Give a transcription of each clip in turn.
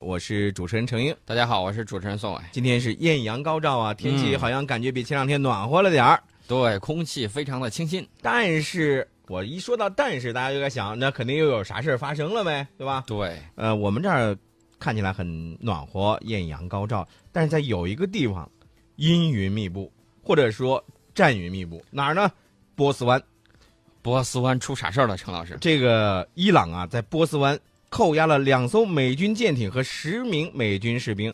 我是主持人程英，大家好，我是主持人宋伟。今天是艳阳高照啊，天气嗯好像感觉比前两天暖和了点儿。对，空气非常的清新。但是我一说到但是，大家就在想，那肯定又有啥事儿发生了呗，对吧？对，呃，我们这儿看起来很暖和，艳阳高照，但是在有一个地方，阴云密布，或者说战云密布，哪儿呢？波斯湾。波斯湾出啥事儿了？陈老师？这个伊朗啊，在波斯湾扣押了两艘美军舰艇和十名美军士兵。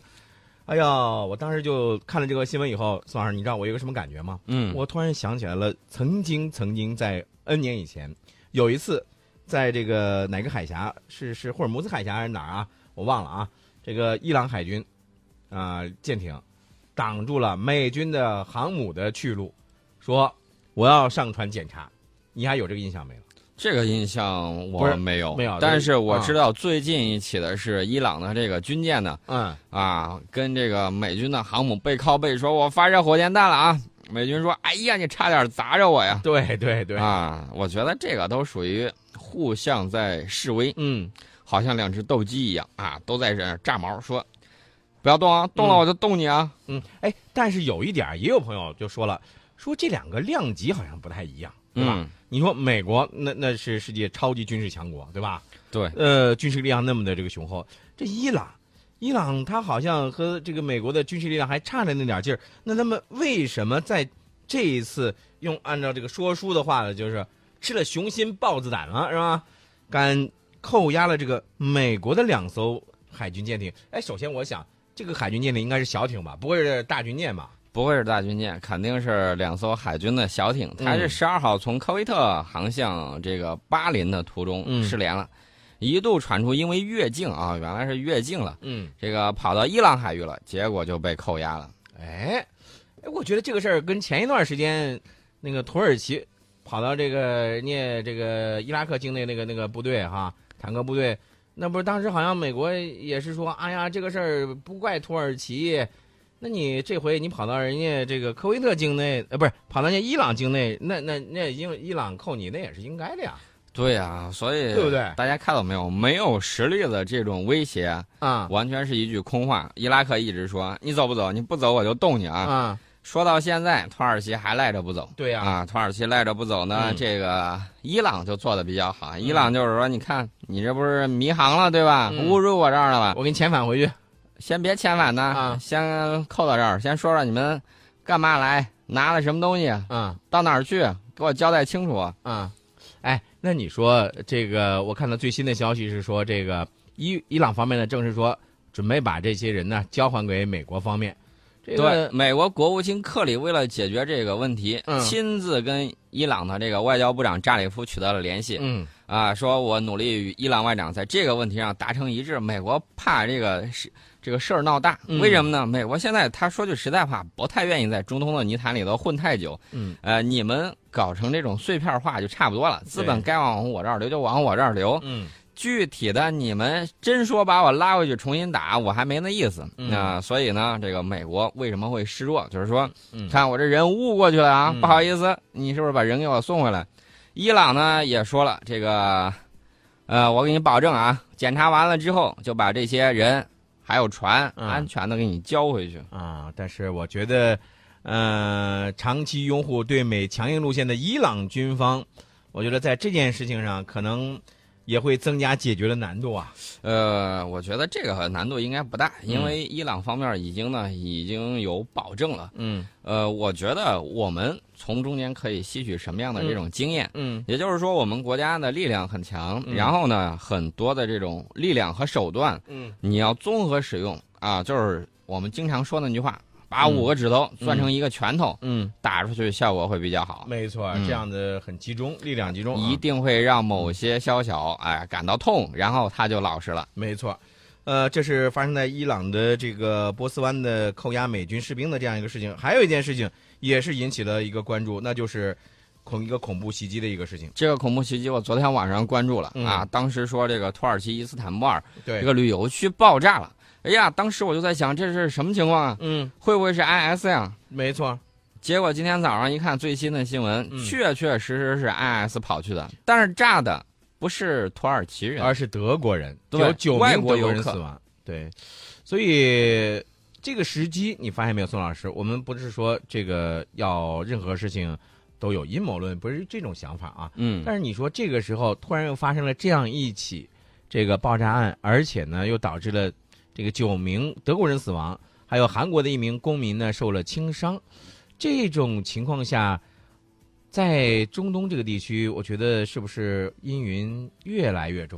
哎呀，我当时就看了这个新闻以后，宋老师，你知道我有个什么感觉吗？嗯，我突然想起来了，曾经曾经在 N 年以前，有一次，在这个哪个海峡是是霍尔木兹海峡还是哪儿啊？我忘了啊。这个伊朗海军啊、舰艇挡住了美军的航母的去路，说我要上船检查。你还有这个印象没有？这个印象我没有，没有但是我啊知道最近一起的是伊朗的这个军舰呢，嗯，啊，跟这个美军的航母背靠背说：“我发射火箭弹了啊！”美军说：“哎呀，你差点砸着我呀！”对对对，啊，我觉得这个都属于互相在示威，嗯，好像两只斗鸡一样啊，都在这儿炸毛，说：“不要动啊，动了我就动你啊！”嗯，哎，但是有一点，也有朋友就说了，说这两个量级好像不太一样，对吧？嗯，你说美国那那是世界超级军事强国，对吧？对，呃，军事力量那么的这个雄厚，这伊朗，伊朗它好像和这个美国的军事力量还差着那点劲儿。那他们为什么在这一次用按照这个说书的话呢，就是吃了雄心豹子胆了，是吧？敢扣押了这个美国的两艘海军舰艇？哎，首先我想，这个海军舰艇应该是小艇吧，不会是大军舰吧？不会是大军舰，肯定是两艘海军的小艇。它是嗯十二号从科威特航向这个巴林的途中嗯失联了，一度传出因为越境啊，原来是越境了，嗯，这个跑到伊朗海域了，结果就被扣押了。哎，哎，我觉得这个事儿跟前一段时间那个土耳其跑到这个人家这个伊拉克境内那个那个部队哈，坦克部队，那不是当时好像美国也是说，哎呀，这个事儿不怪土耳其。那你这回你跑到人家这个科威特境内，呃，不是跑到人家伊朗境内，那那那伊伊朗扣你那也是应该的呀，对呀、所以对不对大家看到没有？没有实力的这种威胁，啊完全是一句空话。伊拉克一直说你走不走，你不走我就动你啊。啊，说到现在，土耳其还赖着不走。对呀、啊，土耳其赖着不走呢，嗯这个伊朗就做的比较好。伊朗就是说，你看你这不是迷航了对吧？嗯误入我这儿了吧？我给你遣返回去，先别遣返呢，啊先扣到这儿，先说说你们干嘛来，拿了什么东西，啊到哪儿去，给我交代清楚。啊，哎，那你说这个，我看到最新的消息是说，这个伊伊朗方面呢，正是说准备把这些人呢交还给美国方面。这对，美国国务卿克里为了解决这个问题，嗯亲自跟伊朗的这个外交部长扎里夫取得了联系。嗯啊，说我努力与伊朗外长在这个问题上达成一致。美国怕这个事这个事儿闹大，嗯为什么呢？美国现在他说句实在话，不太愿意在中东的泥潭里头混太久。嗯呃，你们搞成这种碎片化就差不多了，资本该往我这儿流就往我这儿流。嗯具体的，你们真说把我拉回去重新打，我还没那意思。嗯那、所以呢，这个美国为什么会示弱？就是说，嗯，看我这人误过去了啊，嗯不好意思，你是不是把人给我送回来？伊朗呢也说了，这个，呃，我给你保证啊，检查完了之后就把这些人还有船嗯安全的给你交回去。啊，但是我觉得，呃，长期拥护对美强硬路线的伊朗军方，我觉得在这件事情上可能也会增加解决的难度啊。呃，我觉得这个难度应该不大，因嗯为伊朗方面已经呢已经有保证了。嗯呃，我觉得我们从中间可以吸取什么样的这种经验？嗯也就是说，我们国家的力量很强，嗯然后呢，很多的这种力量和手段，嗯你要综合使用啊，就是我们经常说那句话，把嗯五个指头攥成一个拳头，嗯，打出去效果会比较好，没错，嗯这样的很集中，力量集中、啊，一定会让某些宵小哎感到痛，然后他就老实了。没错。呃，这是发生在伊朗的这个波斯湾的扣押美军士兵的这样一个事情。还有一件事情也是引起了一个关注，那就是恐一个恐怖袭击的一个事情。这个恐怖袭击，我昨天晚上关注了、嗯啊，当时说这个土耳其伊斯坦布尔对，这个旅游区爆炸了。哎呀，当时我就在想，这是什么情况啊？嗯，会不会是 IS 呀？没错，结果今天早上一看最新的新闻，嗯确确实实是 IS 跑去的，但是炸的不是土耳其人，而是德国人，对有九名德国人游客死亡。对，所以这个时机你发现没有，宋老师？我们不是说这个要任何事情都有阴谋论，不是这种想法啊。嗯，但是你说这个时候突然又发生了这样一起这个爆炸案，而且呢又导致了这个九名德国人死亡，还有韩国的一名公民呢受了轻伤，这种情况下，在中东这个地区，我觉得是不是阴云越来越重？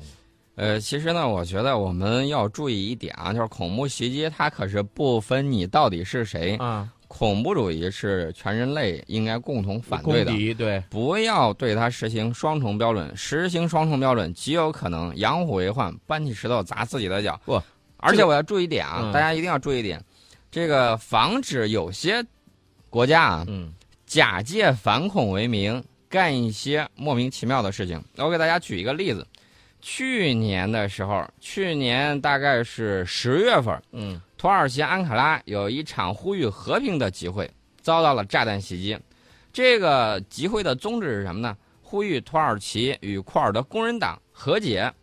呃，其实呢，我觉得我们要注意一点啊，就是恐怖袭击它可是不分你到底是谁，啊，恐怖主义是全人类应该共同反对的。敌对，不要对它实行双重标准，实行双重标准极有可能养虎为患，搬起石头砸自己的脚。不，这个而且我要注意一点啊，嗯大家一定要注意一点，这个防止有些国家啊嗯假借反恐为名干一些莫名其妙的事情。我给大家举一个例子，去年的时候，去年大概是十月份，嗯土耳其安卡拉有一场呼吁和平的集会，遭到了炸弹袭击。这个集会的宗旨是什么呢？呼吁土耳其与库尔德工人党和解。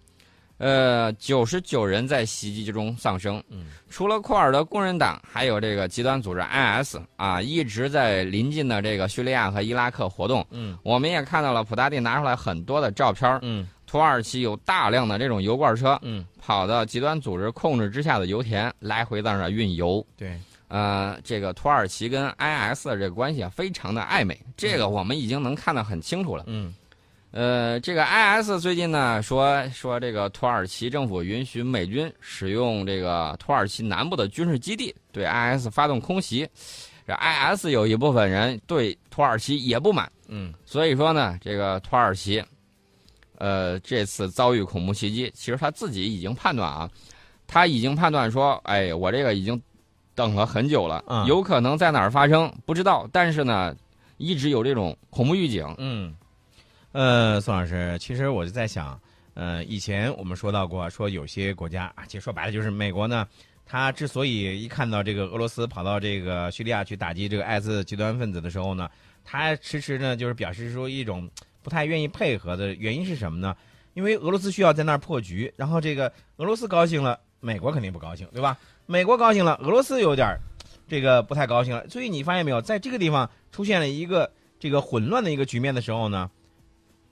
呃，九十九人在袭击之中丧生。嗯除了库尔德工人党，还有这个极端组织 IS 啊，一直在临近的这个叙利亚和伊拉克活动。嗯我们也看到了普大帝拿出来很多的照片，嗯土耳其有大量的这种油罐车，嗯，跑到极端组织控制之下的油田，来回在那运油。对，呃，这个土耳其跟 IS 的这个关系啊，非常的暧昧，这个我们已经能看得很清楚了。嗯呃，这个 IS 最近呢说说这个土耳其政府允许美军使用这个土耳其南部的军事基地对 IS 发动空袭，这 IS 有一部分人对土耳其也不满，嗯所以说呢，这个土耳其，呃，这次遭遇恐怖袭击，其实他自己已经判断啊，他已经判断说，哎，我这个已经等了很久了，嗯有可能在哪儿发生不知道，但是呢，一直有这种恐怖预警。嗯，呃，宋老师，其实我就在想，呃，以前我们说到过，说有些国家啊，其实说白了就是美国呢，他之所以一看到这个俄罗斯跑到这个叙利亚去打击这个艾滋极端分子的时候呢，他迟迟呢就是表示出一种不太愿意配合的原因是什么呢？因为俄罗斯需要在那儿破局，然后这个俄罗斯高兴了，美国肯定不高兴，对吧？美国高兴了，俄罗斯有点儿这个不太高兴了，所以你发现没有，在这个地方出现了一个这个混乱的一个局面的时候呢，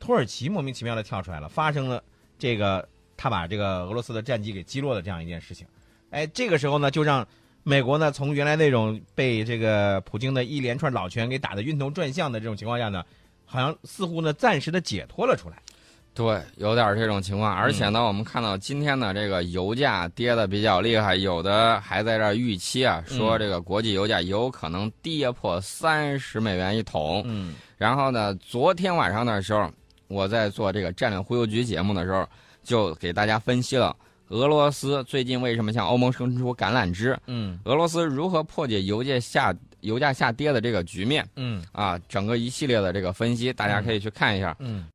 土耳其莫名其妙的跳出来了，发生了这个他把这个俄罗斯的战机给击落的这样一件事情。哎，这个时候呢，就让美国呢从原来那种被这个普京的一连串老拳给打得晕头转向的这种情况下呢，好像似乎呢暂时的解脱了出来。对，有点这种情况，而且呢，我们看到今天呢，这个油价跌的比较厉害，有的还在这儿预期啊，说这个国际油价有可能跌破三十美元一桶。嗯然后呢，昨天晚上的时候，我在做这个战略忽悠局节目的时候，就给大家分析了俄罗斯最近为什么向欧盟伸出橄榄枝，嗯。俄罗斯如何破解油价下油价下跌的这个局面嗯。啊，整个一系列的这个分析，大家可以去看一下。嗯